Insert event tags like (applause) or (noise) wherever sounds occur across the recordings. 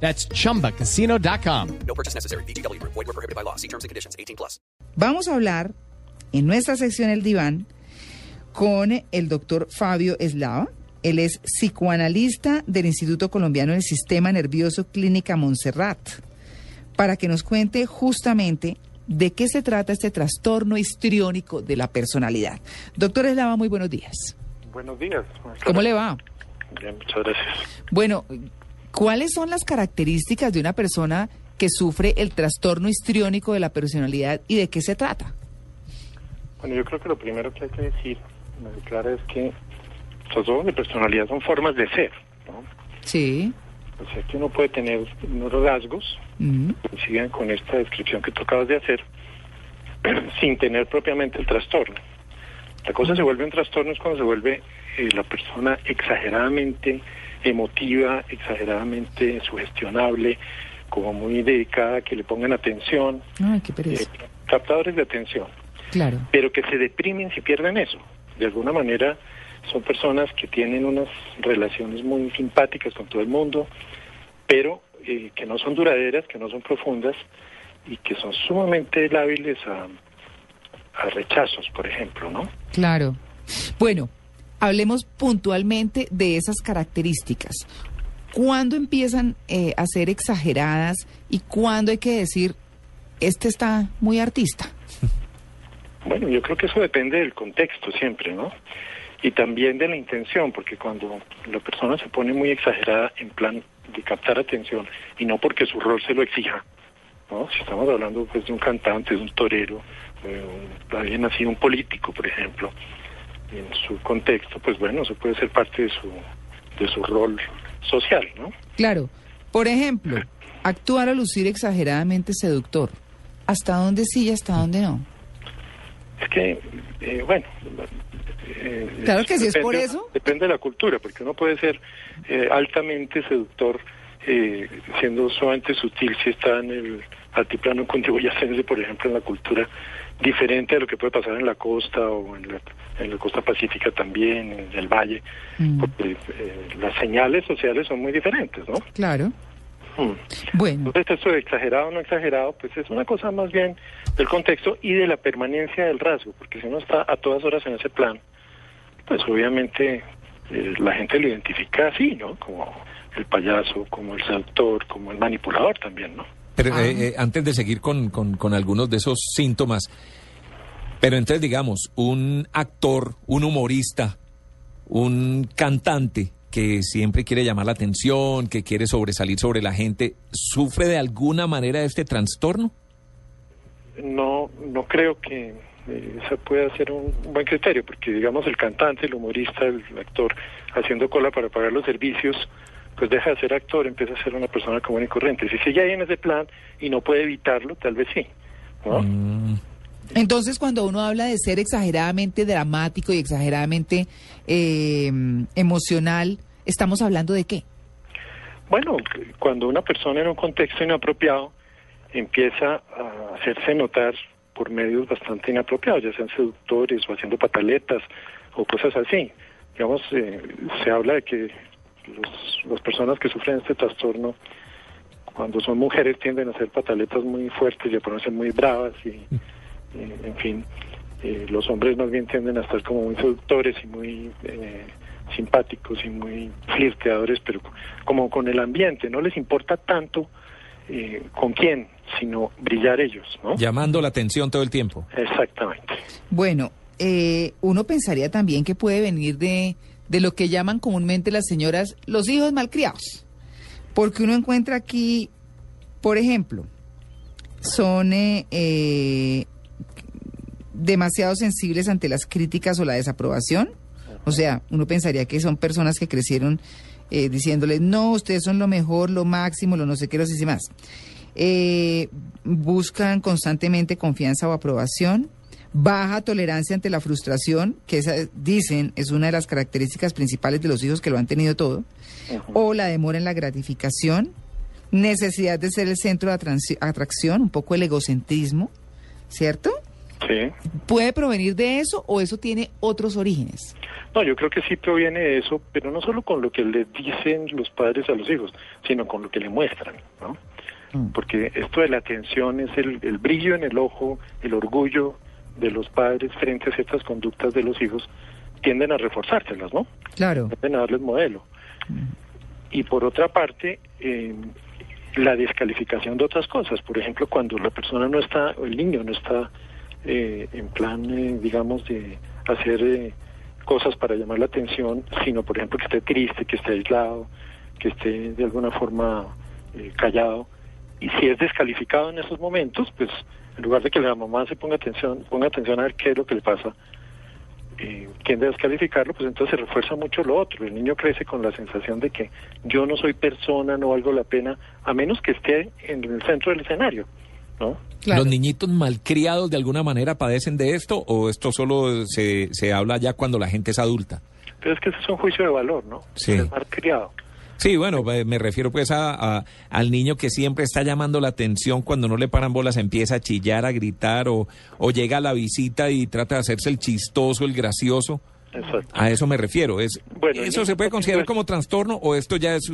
That's chumbacasino.com. No purchase necessary. BGW. Void were prohibited by law. See terms and conditions. 18 plus. Vamos a hablar en nuestra sección El Diván con el doctor Fabio Eslava. Él es psicoanalista del Instituto Colombiano del Sistema Nervioso Clínica Montserrat, para que nos cuente justamente de qué se trata este trastorno histriónico de la personalidad. Doctor Eslava, muy buenos días. Buenos días. ¿Cómo le va? Bien, muchas gracias. Bueno, ¿cuáles son las características de una persona que sufre el trastorno histriónico de la personalidad y de qué se trata? Bueno, yo creo que lo primero que hay que decir, declara, es que trastornos de personalidad son formas de ser, ¿no? Sí. O sea, que uno puede tener unos rasgos Mm, que coinciden con esta descripción que tú acabas de hacer, (clears throat) sin tener propiamente el trastorno. La cosa se vuelve un trastorno es cuando se vuelve eh, la persona exageradamente emotiva, exageradamente sugestionable, como muy dedicada, a que le pongan atención, Ay, qué eh, pereza. captadores de atención. Claro. pero que se deprimen si pierden eso. De alguna manera son personas que tienen unas relaciones muy simpáticas con todo el mundo, pero eh, que no son duraderas, que no son profundas y que son sumamente lábiles a, a rechazos, por ejemplo, ¿no? Claro. Bueno, hablemos puntualmente de esas características. ¿Cuándo empiezan eh, a ser exageradas y cuándo hay que decir, este está muy artista? Bueno, yo creo que eso depende del contexto siempre, ¿no? Y también de la intención, porque cuando la persona se pone muy exagerada en plan de captar atención y no porque su rol se lo exija, ¿no? Si estamos hablando pues de un cantante, de un torero, de un- alguien así, un político, por ejemplo, en su contexto, pues bueno, eso puede ser parte de su de su rol social, ¿no? Claro. Por ejemplo, actuar o lucir exageradamente seductor. ¿Hasta dónde sí y hasta dónde no? Es que, eh, bueno. eh, Claro que sí, es por depende- eso. Depende de la cultura, porque uno puede ser eh, altamente seductor, eh, siendo sumamente sutil si está en el altiplano cundiboyacense, por ejemplo, en la cultura diferente a lo que puede pasar en la costa o en la, en la costa pacífica también, en el valle, Mm. porque eh, las señales sociales son muy diferentes, ¿no? Claro. Mm. Bueno, Entonces, esto de exagerado o no exagerado, pues es una cosa más bien del contexto y de la permanencia del rasgo, porque si uno está a todas horas en ese plan, pues obviamente eh, la gente lo identifica así, ¿no? Como el payaso, como el seductor, como el manipulador también, ¿no? Pero Ah. eh, eh, antes de seguir con, con- con algunos de esos síntomas, pero entonces digamos, un actor, un humorista, un cantante que siempre quiere llamar la atención, que quiere sobresalir sobre la gente, ¿sufre de alguna manera este trastorno? No, no creo que eh, ese pueda ser un buen criterio, porque digamos el cantante, el humorista, el actor haciendo cola para pagar los servicios, pues deja de ser actor, empieza a ser una persona común y corriente. Si sigue ahí en ese plan y no puede evitarlo, tal vez sí. ¿no? Mm, entonces cuando uno habla de ser exageradamente dramático y exageradamente eh, emocional, ¿estamos hablando de qué? Bueno, cuando una persona en un contexto inapropiado empieza a hacerse notar por medios bastante inapropiados, ya sean seductores o haciendo pataletas o cosas así. Digamos, eh, se habla de que los, las personas que sufren este trastorno, cuando son mujeres, tienden a hacer pataletas muy fuertes y a ponerse muy bravas y, y, en fin, eh, los hombres más bien tienden a estar como muy seductores y muy eh, simpáticos y muy flirteadores, pero como con el ambiente, no les importa tanto eh, con quién, sino brillar ellos, ¿no? llamando la atención todo el tiempo. Exactamente. Bueno, eh, uno pensaría también que puede venir de, de lo que llaman comúnmente las señoras los hijos malcriados. Porque uno encuentra aquí, por ejemplo, son eh, eh, demasiado sensibles ante las críticas o la desaprobación. O sea, uno pensaría que son personas que crecieron eh, diciéndoles, no, ustedes son lo mejor, lo máximo, lo no sé qué, lo sé más. eh, buscan constantemente confianza o aprobación, baja tolerancia ante la frustración, que esa, dicen es una de las características principales de los hijos que lo han tenido todo, o la demora en la gratificación, necesidad de ser el centro de atracción, un poco el egocentrismo, ¿cierto? Sí. ¿Puede provenir de eso o eso tiene otros orígenes? No, yo creo que sí proviene de eso, pero no solo con lo que le dicen los padres a los hijos, sino con lo que le muestran, ¿no? Mm. Porque esto de la atención es el, el brillo en el ojo, el orgullo de los padres frente a ciertas conductas de los hijos, tienden a reforzárselas, ¿no? Claro. Tienden a darles modelo. Y por otra parte, eh, la descalificación de otras cosas. Por ejemplo, cuando la persona no está, o el niño no está eh, en plan, eh, digamos, de hacer eh, cosas para llamar la atención, sino, por ejemplo, que esté triste, que esté aislado, que esté de alguna forma eh, callado. Y si es descalificado en esos momentos, pues en lugar de que la mamá se ponga atención, ponga atención a ver qué es lo que le pasa, eh, tiende a descalificarlo, pues entonces se refuerza mucho lo otro. El niño crece con la sensación de que yo no soy persona, no valgo la pena, a menos que esté en el centro del escenario, ¿no? Claro. ¿Los niñitos malcriados de alguna manera padecen de esto o esto solo se, se habla ya cuando la gente es adulta? Pero es que ese es un juicio de valor, ¿no? Sí. Es mal criado. Sí, bueno, eh, me refiero pues a, a- al niño que siempre está llamando la atención cuando no le paran bolas, empieza a chillar, a gritar o, o llega a la visita y trata de hacerse el chistoso, el gracioso. Exacto. A eso me refiero. Es, Bueno, ¿Eso se puede considerar pues- como trastorno o esto ya es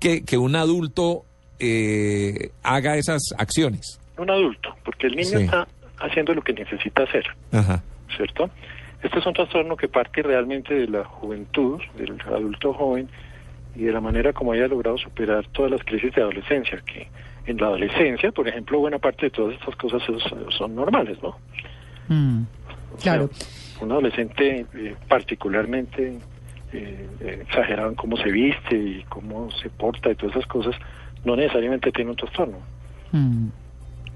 que, que un adulto eh, haga esas acciones? Un adulto, porque el niño Sí. está haciendo lo que necesita hacer, Ajá. ¿cierto? Este es un trastorno que parte realmente de la juventud, del adulto joven, y de la manera como haya logrado superar todas las crisis de adolescencia, que en la adolescencia, por ejemplo, buena parte de todas estas cosas es- son normales, ¿no? Mm, O Claro. sea, un adolescente eh, particularmente eh, eh, exagerado en cómo se viste y cómo se porta y todas esas cosas, no necesariamente tiene un trastorno. Mm.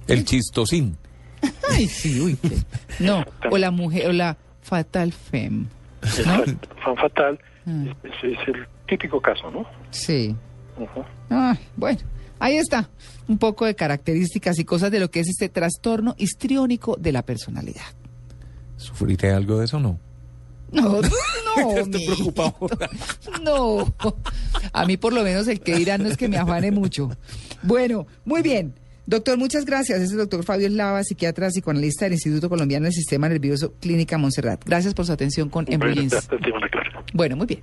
El chistosín. (laughs) Ay, sí, uy. qué- No, o la mujer, o la fatal femme. Exacto. Fan fatal es, es el típico caso, ¿no? Sí. Ah, bueno, ahí está. Un poco de características y cosas de lo que es este trastorno histriónico de la personalidad. ¿Sufriré algo de eso o no? No, (laughs) no, Estoy preocupado. No, a mí por lo menos el que dirán no es que me afane mucho. Bueno, muy bien. Doctor, muchas gracias. Es el doctor Fabio Eslava, psiquiatra, psicoanalista del Instituto Colombiano del Sistema Nervioso Clínica Montserrat. Gracias por su atención con clara. Bueno, muy bien.